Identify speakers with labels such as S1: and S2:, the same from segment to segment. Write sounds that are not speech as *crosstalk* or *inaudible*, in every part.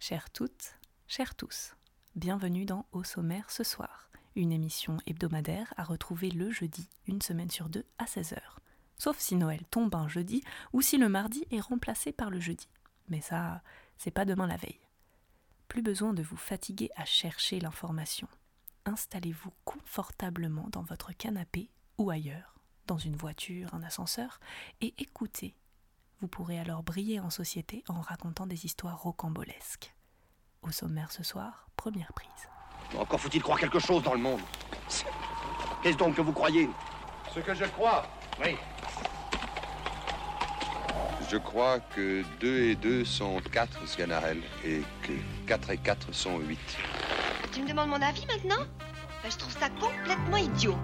S1: Chères toutes, chers tous, bienvenue dans Au sommaire ce soir, une émission hebdomadaire à retrouver le jeudi, une semaine sur deux, à 16h. Sauf si Noël tombe un jeudi ou si le mardi est remplacé par le jeudi. Mais ça, c'est pas demain la veille. Plus besoin de vous fatiguer à chercher l'information. Installez-vous confortablement dans votre canapé ou ailleurs, dans une voiture, un ascenseur, et écoutez vous pourrez alors briller en société en racontant des histoires rocambolesques. Au sommaire ce soir, première prise.
S2: Encore faut-il croire quelque chose dans le monde. Qu'est-ce donc que vous croyez?
S3: Ce que je crois, oui.
S4: Je crois que 2 et 2 sont 4, Sganarelle, et que 4 et 4 sont 8.
S5: Tu me demandes mon avis maintenant? Ben, Je trouve ça complètement idiot.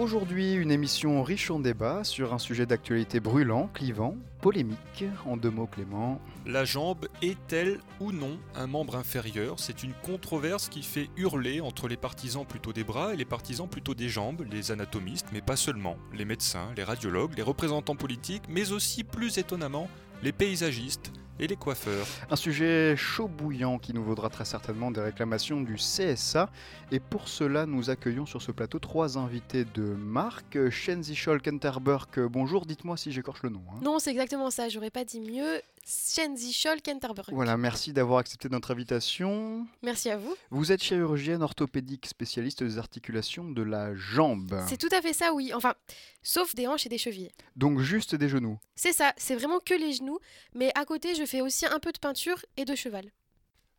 S6: Aujourd'hui, une émission riche en débats sur un sujet d'actualité brûlant, clivant, polémique. En deux mots, Clément.
S7: La jambe est-elle ou non un membre inférieur? C'est une controverse qui fait hurler entre les partisans plutôt des bras et les partisans plutôt des jambes, les anatomistes, mais pas seulement, les médecins, les radiologues, les représentants politiques, mais aussi plus étonnamment, les paysagistes et les coiffeurs.
S6: Un sujet chaud bouillant qui nous vaudra très certainement des réclamations du CSA. Et pour cela, nous accueillons sur ce plateau trois invités de marque. Shenzi Scholl Kenterberg, bonjour, dites-moi si j'écorche le nom. hein.
S8: Non, c'est exactement ça, j'aurais pas dit mieux. Shenzi Scholl Kenterberg.
S6: Voilà, merci d'avoir accepté notre invitation.
S8: Merci à vous.
S6: Vous êtes chirurgienne orthopédique spécialiste des articulations de la jambe.
S8: C'est tout à fait ça, oui. Enfin, sauf des hanches et des chevilles.
S6: Donc juste des genoux.
S8: C'est ça, c'est vraiment que les genoux, mais à côté, je fais aussi un peu de peinture et de cheval.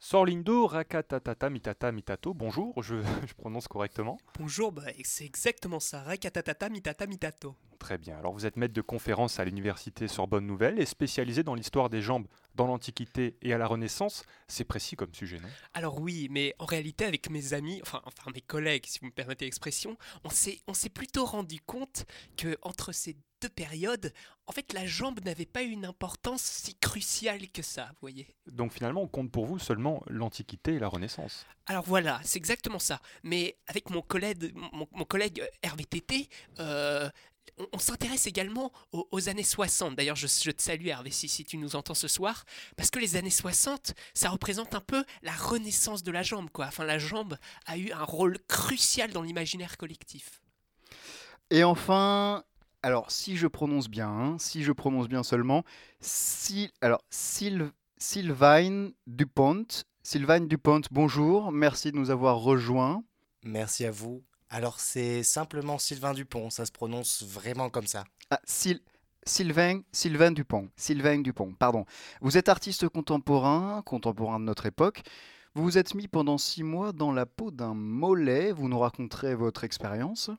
S7: Sorlindo Rakatatata Mitato Mitato, bonjour, je, *laughs* je prononce correctement.
S9: Bonjour, bah, c'est exactement ça. Rakatatata mitata mitato.
S7: Très bien, alors vous êtes maître de conférence à l'université Sorbonne Nouvelle et spécialisé dans l'histoire des jambes dans l'Antiquité et à la Renaissance. C'est précis comme sujet, non?
S9: Alors oui, mais en réalité, avec mes amis, enfin, enfin mes collègues, si vous me permettez l'expression, on s'est, on s'est plutôt rendu compte que entre ces deux périodes, en fait, la jambe n'avait pas une importance si cruciale que ça, vous voyez.
S7: Donc finalement, on compte pour vous seulement l'Antiquité et la Renaissance.
S9: Alors voilà, c'est exactement ça. Mais avec mon collègue, mon, mon collègue euh, on, on s'intéresse également aux, aux années 60. D'ailleurs, je, je te salue Hervé si, si tu nous entends ce soir, parce que les années 60, ça représente un peu la renaissance de la jambe, quoi. Enfin, la jambe a eu un rôle crucial dans l'imaginaire collectif.
S6: Et enfin, alors si je prononce bien, hein, si je prononce bien seulement, si, alors Syl- Sylvain Dupont, Sylvain Dupont, bonjour, merci de nous avoir rejoints.
S10: Merci à vous. Alors c'est simplement Sylvain Dupont, ça se prononce vraiment comme ça.
S6: Ah, Syl- Sylvain, Sylvain Dupont, Sylvain Dupont, pardon. Vous êtes artiste contemporain, contemporain de notre époque. Vous vous êtes mis pendant six mois dans la peau d'un mollet. Vous nous raconterez votre expérience.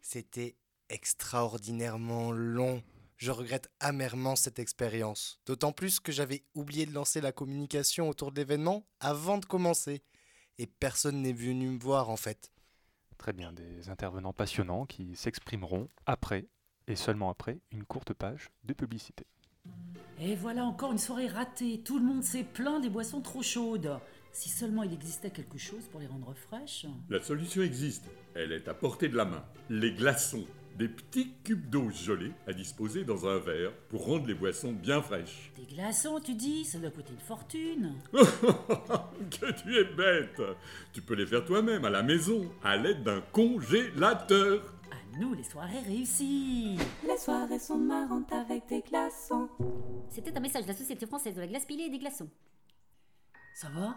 S10: C'était extraordinairement long. Je regrette amèrement cette expérience. D'autant plus que j'avais oublié de lancer la communication autour de l'événement avant de commencer. Et personne n'est venu me voir en fait.
S7: Très bien, des intervenants passionnants qui s'exprimeront après, et seulement après, une courte page de publicité.
S11: Et voilà encore une soirée ratée. Tout le monde s'est plaint des boissons trop chaudes. Si seulement il existait quelque chose pour les rendre fraîches.
S3: La solution existe. Elle est à portée de la main. Les glaçons. Des petits cubes d'eau gelée à disposer dans un verre pour rendre les boissons bien fraîches.
S11: Des glaçons, tu dis Ça doit coûter une fortune. *laughs*
S3: que tu es bête Tu peux les faire toi-même à la maison à l'aide d'un congélateur.
S11: À nous les soirées réussies.
S12: Les soirées sont marrantes avec des glaçons.
S13: C'était un message de la Société française de la glace pilée et des glaçons.
S11: Ça va?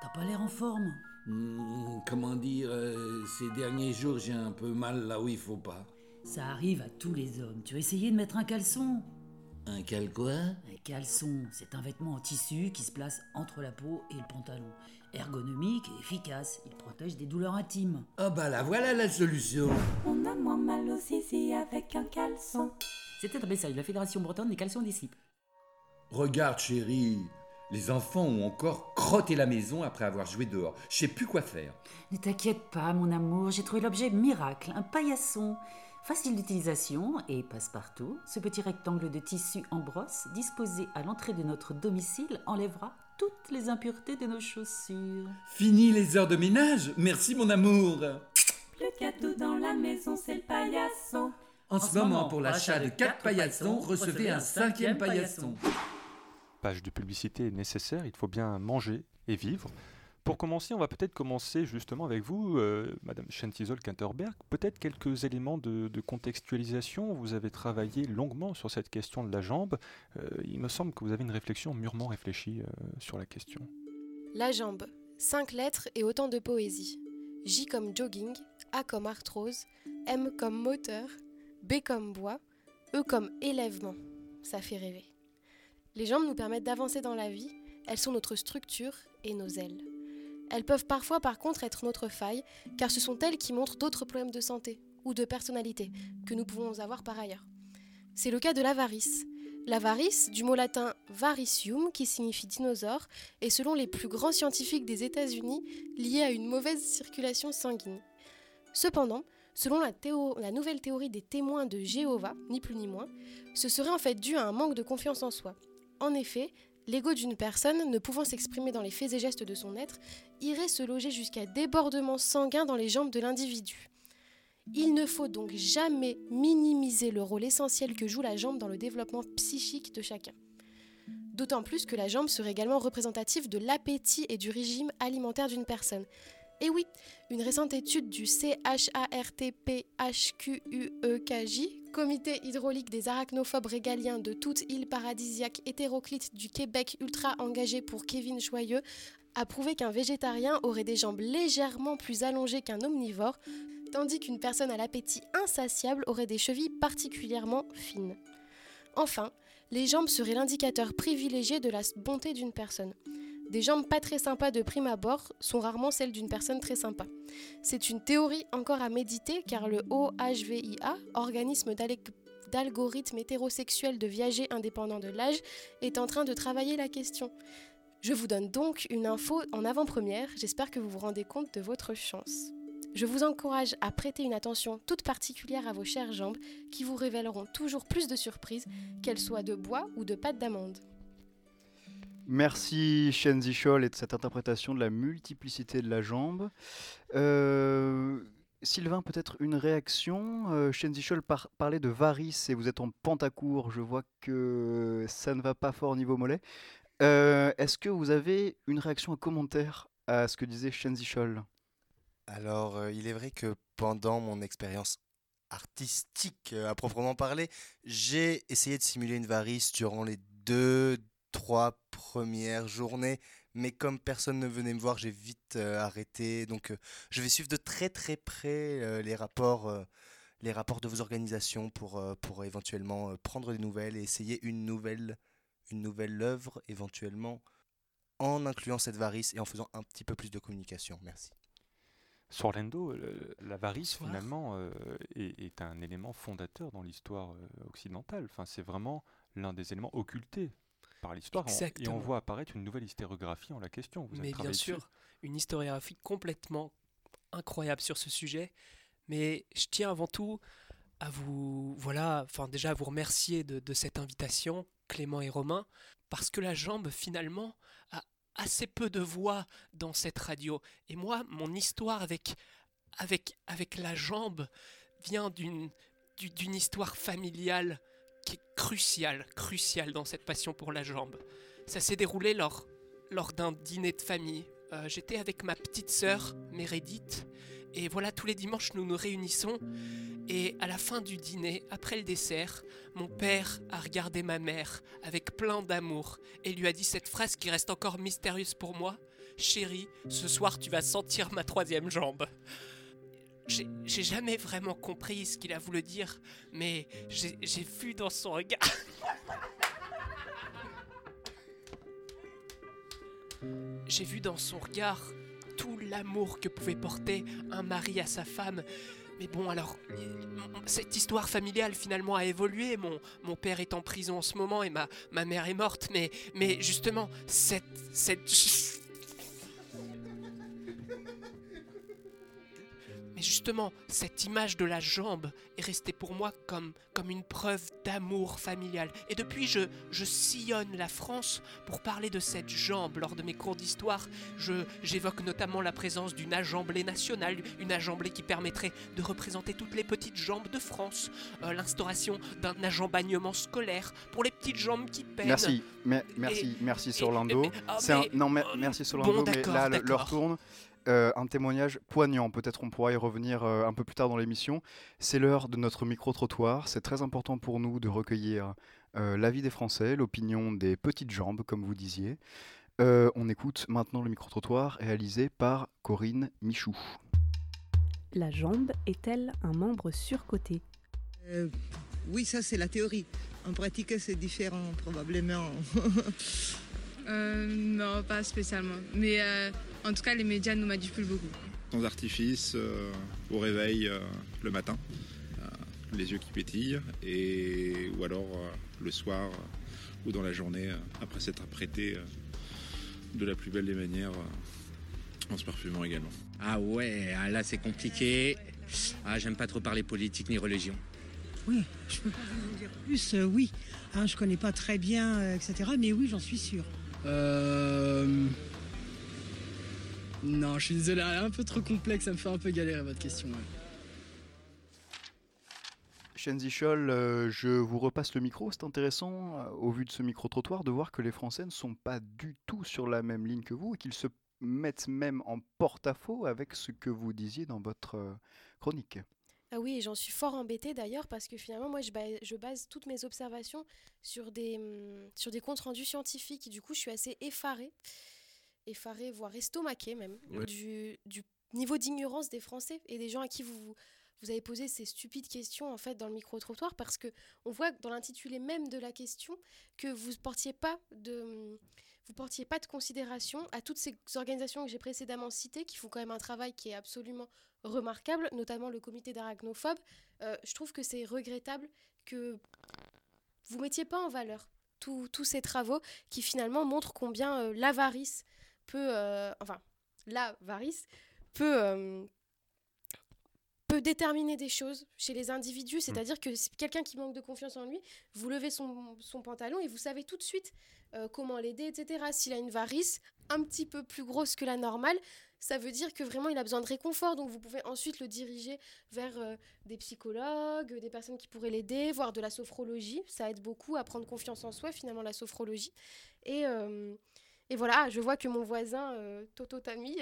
S11: T'as pas l'air en forme?
S14: Hmm, comment dire, euh, ces derniers jours, j'ai un peu mal là où il faut pas.
S11: Ça arrive à tous les hommes. Tu as essayé de mettre un caleçon?
S14: Un cal quoi?
S11: Un caleçon, c'est un vêtement en tissu qui se place entre la peau et le pantalon. Ergonomique et efficace, il protège des douleurs intimes.
S14: Ah bah là, voilà la solution.
S12: On a moins mal au zizi avec un caleçon.
S11: C'était un message de la Fédération bretonne des caleçons des cibles.
S14: Regarde chérie, les enfants ont encore crotté la maison après avoir joué dehors. Je sais plus quoi faire.
S11: Ne t'inquiète pas, mon amour, j'ai trouvé l'objet miracle, un paillasson. Facile d'utilisation et passe-partout, ce petit rectangle de tissu en brosse disposé à l'entrée de notre domicile enlèvera toutes les impuretés de nos chaussures.
S14: Fini les heures de ménage Merci mon amour
S12: Le cadeau dans la maison, c'est le paillasson.
S14: En, ce moment, pour l'achat de 4 paillassons, recevez un cinquième paillasson.
S7: page de publicité nécessaire, il faut bien manger et vivre. Pour commencer, on va peut-être commencer justement avec vous, euh, Madame Schentizol Kanterberg. Peut-être quelques éléments de, de, contextualisation. Vous avez travaillé longuement sur cette question de la jambe. Euh, il me semble que vous avez une réflexion mûrement réfléchie euh, sur la question.
S8: La jambe, cinq lettres et autant de poésie. J comme jogging, A comme arthrose, M comme moteur, B comme bois, E comme élèvement. Ça fait rêver. Les jambes nous permettent d'avancer dans la vie, elles sont notre structure et nos ailes. Elles peuvent parfois par contre être notre faille, car ce sont elles qui montrent d'autres problèmes de santé ou de personnalité que nous pouvons avoir par ailleurs. C'est le cas de l'avarice. L'avarice, du mot latin varicium, qui signifie dinosaure, est selon les plus grands scientifiques des États-Unis liée à une mauvaise circulation sanguine. Cependant, selon la, la, nouvelle théorie des témoins de Jéhovah, ni plus ni moins, ce serait en fait dû à un manque de confiance en soi. En effet, l'ego d'une personne, ne pouvant s'exprimer dans les faits et gestes de son être, irait se loger jusqu'à débordement sanguin dans les jambes de l'individu. Il ne faut donc jamais minimiser le rôle essentiel que joue la jambe dans le développement psychique de chacun. D'autant plus que la jambe serait également représentative de l'appétit et du régime alimentaire d'une personne. Et oui, une récente étude du CHARTPHQUEKJ, Comité hydraulique des arachnophobes régaliens de toute île paradisiaque hétéroclite du Québec ultra engagé pour Kevin Joyeux, a prouvé qu'un végétarien aurait des jambes légèrement plus allongées qu'un omnivore, tandis qu'une personne à l'appétit insatiable aurait des chevilles particulièrement fines. Enfin, les jambes seraient l'indicateur privilégié de la bonté d'une personne. Des jambes pas très sympas de prime abord sont rarement celles d'une personne très sympa. C'est une théorie encore à méditer car le OHVIA, organisme d'algorithme hétérosexuel de viager indépendant de l'âge, est en train de travailler la question. Je vous donne donc une info en avant-première, j'espère que vous vous rendez compte de votre chance. Je vous encourage à prêter une attention toute particulière à vos chères jambes qui vous révéleront toujours plus de surprises, qu'elles soient de bois ou de pâte d'amande.
S6: Merci Shenzi Scholl et de cette interprétation de la multiplicité de la jambe. Euh, Sylvain, peut-être une réaction. Euh, par parlait de varice et vous êtes en pentacourt. Je vois que ça ne va pas fort au niveau mollet. Euh, Est-ce que vous avez une réaction, un commentaire à ce que disait Shenzi Scholl?
S10: Alors, euh, il est vrai que pendant mon expérience artistique à proprement parler, j'ai essayé de simuler une varice durant les deux, trois premières journées, mais comme personne ne venait me voir, j'ai vite euh, arrêté. Donc, euh, je vais suivre de très très près euh, les rapports, euh, les rapports de vos organisations pour, pour éventuellement prendre des nouvelles et essayer une nouvelle, une nouvelle œuvre éventuellement en incluant cette varice et en faisant un petit peu plus de communication. Merci.
S7: Sur l'endo, le- l'avarice
S9: Bonsoir.
S7: finalement euh, est, est un élément fondateur dans l'histoire occidentale. Enfin, c'est vraiment l'un des éléments occultés par l'histoire. Et on voit apparaître une nouvelle hystérographie en la question. Vous
S9: Mais bien
S7: dessus.
S9: sûr, une historiographie complètement incroyable sur ce sujet. Mais je tiens avant tout à vous, voilà, enfin déjà à vous remercier de, de cette invitation, Clément et Romain, parce que la jambe finalement a assez peu de voix dans cette radio. Et moi, mon histoire avec, avec, avec la jambe vient d'une du- d'une histoire familiale qui est cruciale, cruciale dans cette passion pour la jambe. Ça s'est déroulé lors, lors d'un dîner de famille. Euh, J'étais avec ma petite sœur, Meredith, et voilà, tous les dimanches, nous nous réunissons. Et à la fin du dîner, après le dessert, mon père a regardé ma mère avec plein d'amour et lui a dit cette phrase qui reste encore mystérieuse pour moi. Chérie, ce soir tu vas sentir ma troisième jambe. J'ai jamais vraiment compris ce qu'il a voulu dire, mais j'ai vu dans son regard. *laughs* J'ai vu dans son regard tout l'amour que pouvait porter un mari à sa femme. Mais bon, alors, cette histoire familiale finalement a évolué. Mon, mon père est en prison en ce moment et ma, ma mère est morte. Mais, mais justement, cette, cette, justement, cette image de la jambe est restée pour moi comme, comme une preuve d'amour familial. Et depuis, je, je sillonne la France pour parler de cette jambe. Lors de mes cours d'histoire, j'évoque notamment la présence d'une agemblée nationale, une agemblée qui permettrait de représenter toutes les petites jambes de France, euh, l'instauration d'un agembagnement scolaire pour les petites jambes qui peinent.
S6: Merci, mais- merci, merci Sorlando.
S9: mais-
S6: non, mais, merci Sorlando,
S9: bon,
S6: mais là,
S9: d'accord.
S6: tourne. Euh, un témoignage poignant, peut-être on pourra y revenir euh, un peu plus tard dans l'émission. C'est l'heure de notre micro-trottoir. C'est très important pour nous de recueillir euh, l'avis des Français, l'opinion des petites jambes, comme vous disiez. Euh, on écoute maintenant le micro-trottoir réalisé par Corinne Michou.
S1: La jambe est-elle un membre surcoté?
S15: Euh, oui, ça c'est la théorie. En pratique, c'est différent probablement. *laughs*
S16: Euh, non, pas spécialement. Mais euh, en tout cas, les médias nous manipulent beaucoup.
S17: Sans artifice, euh, au réveil euh, le matin, euh, les yeux qui pétillent, et, ou alors euh, le soir euh, ou dans la journée, euh, après s'être apprêté euh, de la plus belle des manières, euh, en se parfumant également.
S18: Ah ouais, ah là c'est compliqué. Ah, j'aime pas trop parler politique ni religion.
S19: Oui, je peux pas vous en dire plus, euh, oui. Hein, je connais pas très bien, euh, etc. Mais oui, j'en suis sûr.
S20: Euh... Non, je suis désolé, elle est un peu trop complexe, ça me fait un peu galérer votre question. ouais.
S6: Shenzi euh, je vous repasse le micro. C'est intéressant, euh, au vu de ce micro-trottoir, de voir que les Français ne sont pas du tout sur la même ligne que vous et qu'ils se mettent même en porte-à-faux avec ce que vous disiez dans votre euh, chronique.
S8: Ah oui, et j'en suis fort embêtée d'ailleurs parce que finalement, moi, je base, je base toutes mes observations sur des, hum, sur des comptes rendus scientifiques. Et du coup, je suis assez effarée, effarée, voire estomaquée même,
S21: Ouais.
S8: du, du niveau d'ignorance des Français et des gens à qui vous, vous avez posé ces stupides questions en fait dans le micro-trottoir. Parce que on voit dans l'intitulé même de la question que vous portiez pas de vous portiez pas de considération à toutes ces organisations que j'ai précédemment citées qui font quand même un travail qui est absolument remarquable, notamment le comité d'arachnophobes. Euh, je trouve que c'est regrettable que vous mettiez pas en valeur tous ces travaux qui finalement montrent combien euh, l'avarice peut, euh, enfin, l'avarice peut peut déterminer des choses chez les individus, c'est-à-dire que si quelqu'un qui manque de confiance en lui, vous levez son, son pantalon et vous savez tout de suite euh, comment l'aider, etc. S'il a une varice un petit peu plus grosse que la normale, ça veut dire que vraiment il a besoin de réconfort, donc vous pouvez ensuite le diriger vers euh, des psychologues, des personnes qui pourraient l'aider, voire de la sophrologie, ça aide beaucoup à prendre confiance en soi finalement la sophrologie. Et, euh, et voilà, je vois que mon voisin Toto Tami...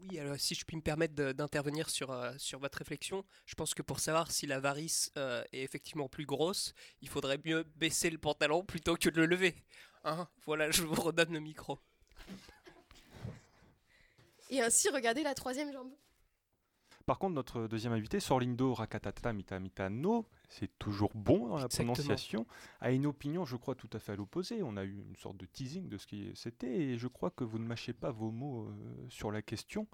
S9: Oui, alors si je puis me permettre d'intervenir sur, euh, sur votre réflexion, je pense que pour savoir si la varice euh, est effectivement plus grosse, il faudrait mieux baisser le pantalon plutôt que de le lever. Hein? Voilà, je vous redonne le micro.
S8: et ainsi regarder la troisième jambe.
S7: Par contre, notre deuxième invité, Sorlindo Rakatata Mitamitano, c'est toujours bon dans la
S9: Exactement.
S7: prononciation, a une opinion, je crois, tout à fait à l'opposé. On a eu une sorte de teasing de ce qui c'était, et je crois que vous ne mâchez pas vos mots euh, sur la question.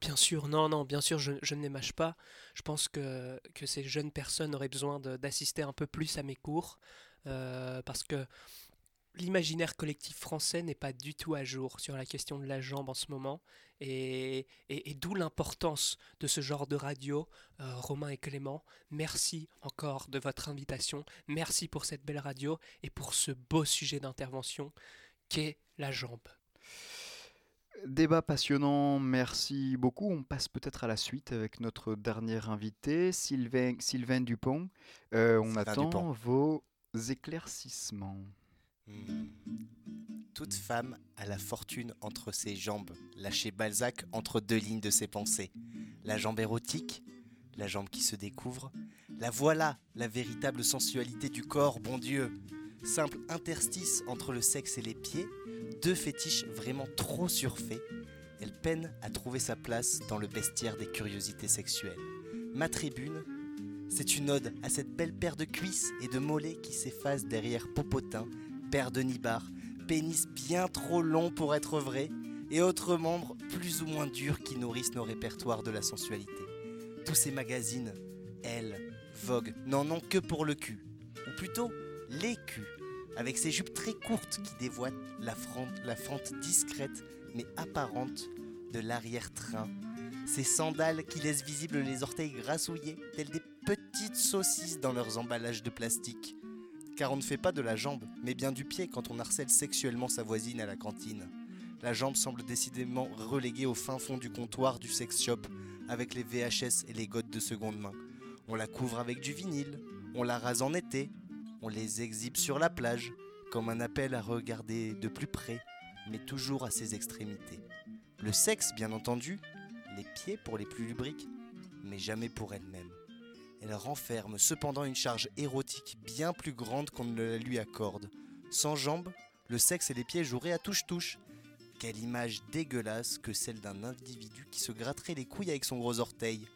S9: Bien sûr, non, non, bien sûr, je, je ne les mâche pas. Je pense que, que ces jeunes personnes auraient besoin d'assister un peu plus à mes cours, euh, parce que l'imaginaire collectif français n'est pas du tout à jour sur la question de la jambe en ce moment, et, et- et d'où l'importance de ce genre de radio. Euh, Romain et Clément, merci encore de votre invitation, merci pour cette belle radio et pour ce beau sujet d'intervention qu'est la jambe.
S6: Débat passionnant, merci beaucoup. On passe peut-être à la suite avec notre dernier invité, Sylvain, Sylvain Dupont. Euh, on
S10: Sylvain
S6: attend
S10: Dupont.
S6: vos éclaircissements.
S10: Toute femme a la fortune entre ses jambes, lâchait Balzac entre deux lignes de ses pensées. La jambe érotique, la jambe qui se découvre, la voilà, la véritable sensualité du corps, bon Dieu. Simple interstice entre le sexe et les pieds, deux fétiches vraiment trop surfaits. Elle peine à trouver sa place dans le bestiaire des curiosités sexuelles. Ma tribune, c'est une ode à cette belle paire de cuisses et de mollets qui s'effacent derrière Popotin, père de Nibar, pénis bien trop long pour être vrai, et autres membres plus ou moins durs qui nourrissent nos répertoires de la sensualité. Tous ces magazines, Elle, Vogue, n'en ont que pour le cul, ou plutôt les culs, avec ces jupes très courtes qui dévoilent la, fente discrète mais apparente de l'arrière-train Ces sandales qui laissent visibles les orteils grassouillés, telles des petites saucisses dans leurs emballages de plastique. Car on ne fait pas de la jambe, mais bien du pied quand on harcèle sexuellement sa voisine à la cantine. La jambe semble décidément reléguée au fin fond du comptoir du sex shop, avec les VHS et les godes de seconde main. On la couvre avec du vinyle, on la rase en été, on les exhibe sur la plage, comme un appel à regarder de plus près, mais toujours à ses extrémités. Le sexe, bien entendu, les pieds pour les plus lubriques, mais jamais pour elle-même. Elle renferme cependant une charge érotique bien plus grande qu'on ne la lui accorde. Sans jambes, le sexe et les pieds joueraient à touche-touche. Quelle image dégueulasse que celle d'un individu qui se gratterait les couilles avec son gros orteil.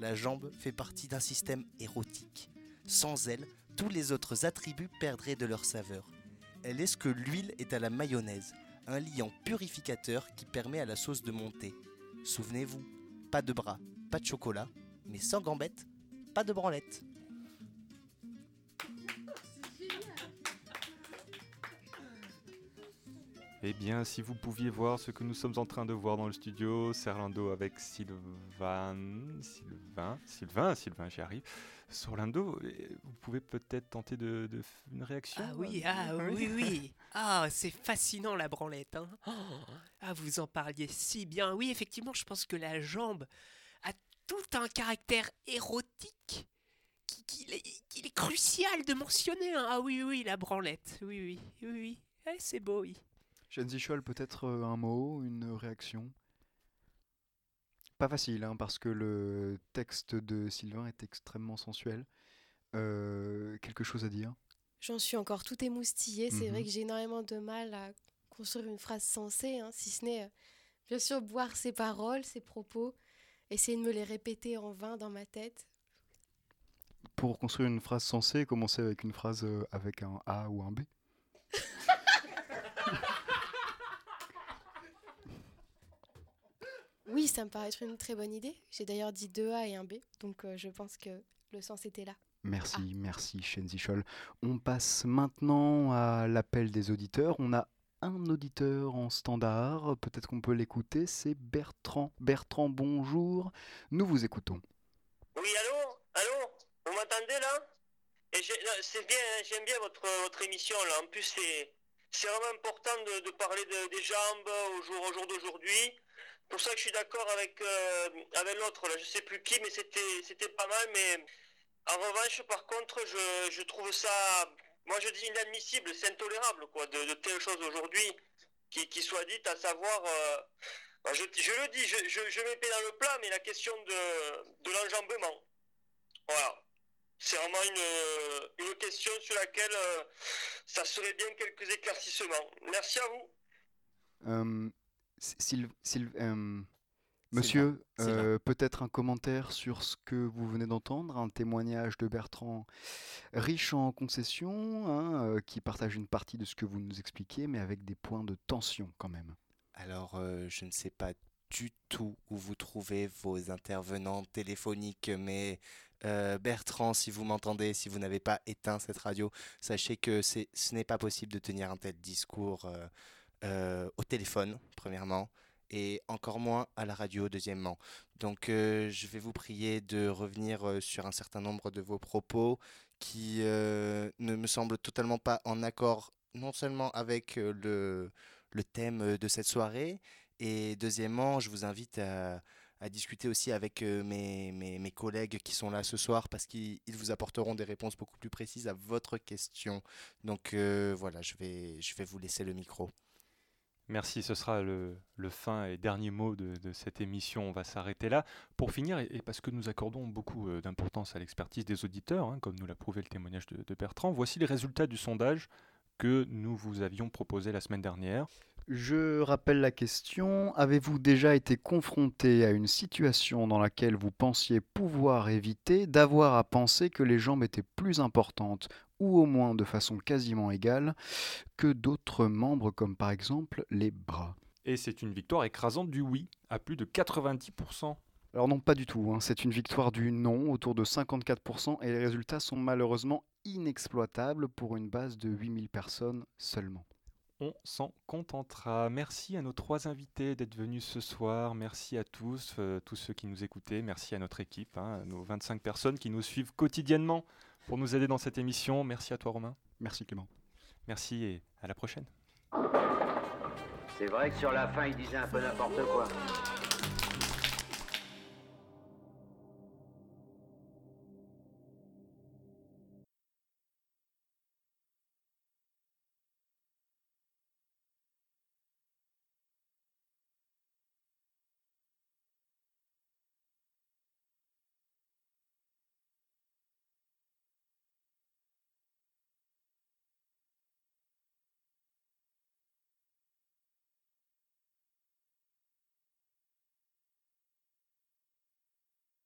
S10: La jambe fait partie d'un système érotique. Sans elle, tous les autres attributs perdraient de leur saveur. Elle est ce que l'huile est à la mayonnaise, un liant purificateur qui permet à la sauce de monter. Souvenez-vous, pas de bras, pas de chocolat, mais sans gambettes, pas de branlette.
S7: Eh bien, si vous pouviez voir ce que nous sommes en train de voir dans le studio, Serlando avec Sylvain, Sylvain, Sylvain, Sylvain, j'y arrive. Sorlando, vous pouvez peut-être tenter de, une réaction
S9: Ah oui,
S7: euh,
S9: ah oui, oui. *laughs* Ah, c'est fascinant la branlette. Hein. Oh, ah, vous en parliez si bien. Oui, effectivement, je pense que la jambe tout un caractère érotique qui- qu'il est, crucial de mentionner. hein. Ah oui, oui, la branlette. Oui, oui, oui, oui. Eh, c'est beau, oui.
S6: Shenzi Scholl, peut-être euh, un mot, une réaction? Pas facile, hein, parce que le texte de Sylvain est extrêmement sensuel. Euh, quelque chose à dire?
S8: J'en suis encore tout émoustillée. C'est vrai
S6: Mhm.
S8: que j'ai énormément de mal à construire une phrase sensée, hein, si ce n'est, euh, bien sûr, boire ses paroles, ses propos, essayer de me les répéter en vain dans ma tête.
S6: Pour construire une phrase sensée, commencer avec une phrase euh, avec un A ou un B *laughs*
S8: Oui, ça me paraît être une très bonne idée. J'ai d'ailleurs dit deux A et un B, donc euh, je pense que le sens était là.
S6: Merci, merci Shenzi Scholl. On passe maintenant à l'appel des auditeurs. On a un auditeur en standard, peut-être qu'on peut l'écouter, c'est Bertrand. Bertrand, bonjour, nous vous écoutons.
S21: Oui, allô Allô Vous m'entendez là? C'est bien, hein, j'aime bien votre, votre émission là. En plus, c'est, vraiment important de, parler de- des jambes au jour, au jour d'aujourd'hui. Pour ça que je suis d'accord avec, euh, avec l'autre là. Je sais plus qui, mais c'était, c'était pas mal. Mais en revanche, par contre, je, je trouve ça, moi je dis inadmissible, c'est intolérable quoi, de, telles choses aujourd'hui qui, qui soient dites, à savoir. euh, bah, je, le dis, je, je, je mets dans le plat, mais la question de, de l'enjambement. Voilà. C'est vraiment une, une question sur laquelle euh, ça serait bien quelques éclaircissements. Merci à vous.
S6: Euh, Syl- Syl- euh, monsieur, euh, peut-être un commentaire sur ce que vous venez d'entendre, un témoignage de Bertrand riche en concessions, hein, euh, qui partage une partie de ce que vous nous expliquez, mais avec des points de tension quand même.
S10: Alors, euh, je ne sais pas du tout où vous trouvez vos intervenants téléphoniques, mais euh, Bertrand, si vous m'entendez, si vous n'avez pas éteint cette radio, sachez que c'est, ce n'est pas possible de tenir un tel discours euh, euh, au téléphone, premièrement, et encore moins à la radio, deuxièmement. Donc, euh, je vais vous prier de revenir euh, sur un certain nombre de vos propos qui euh, ne me semblent totalement pas en accord, non seulement avec le, thème de cette soirée, et deuxièmement, je vous invite à, discuter aussi avec mes, mes, collègues qui sont là ce soir parce qu'ils ils vous apporteront des réponses beaucoup plus précises à votre question. Donc voilà, je vais, je vais vous laisser le micro.
S7: Merci, ce sera le, fin et dernier mot de, cette émission. On va s'arrêter là. Pour finir, et, parce que nous accordons beaucoup euh, d'importance à l'expertise des auditeurs, hein, comme nous l'a prouvé le témoignage de Bertrand, voici les résultats du sondage que nous vous avions proposé la semaine dernière.
S6: Je rappelle la question, avez-vous déjà été confronté à une situation dans laquelle vous pensiez pouvoir éviter d'avoir à penser que les jambes étaient plus importantes, ou au moins de façon quasiment égale, que d'autres membres comme par exemple les bras?
S7: Et c'est une victoire écrasante du oui, à plus de 90%.
S6: Alors non, pas du tout, hein. c'est une victoire du non, autour de 54%, et les résultats sont malheureusement inexploitables pour une base de 8000 personnes seulement.
S7: On s'en contentera. Merci à nos trois invités d'être venus ce soir. Merci à tous, euh, tous ceux qui nous écoutaient. Merci à notre équipe, hein, nos 25 personnes qui nous suivent quotidiennement pour nous aider dans cette émission. Merci à toi, Romain.
S6: Merci, Clément.
S7: Merci et à la prochaine.
S22: C'est vrai que sur la fin, il disait un peu n'importe quoi.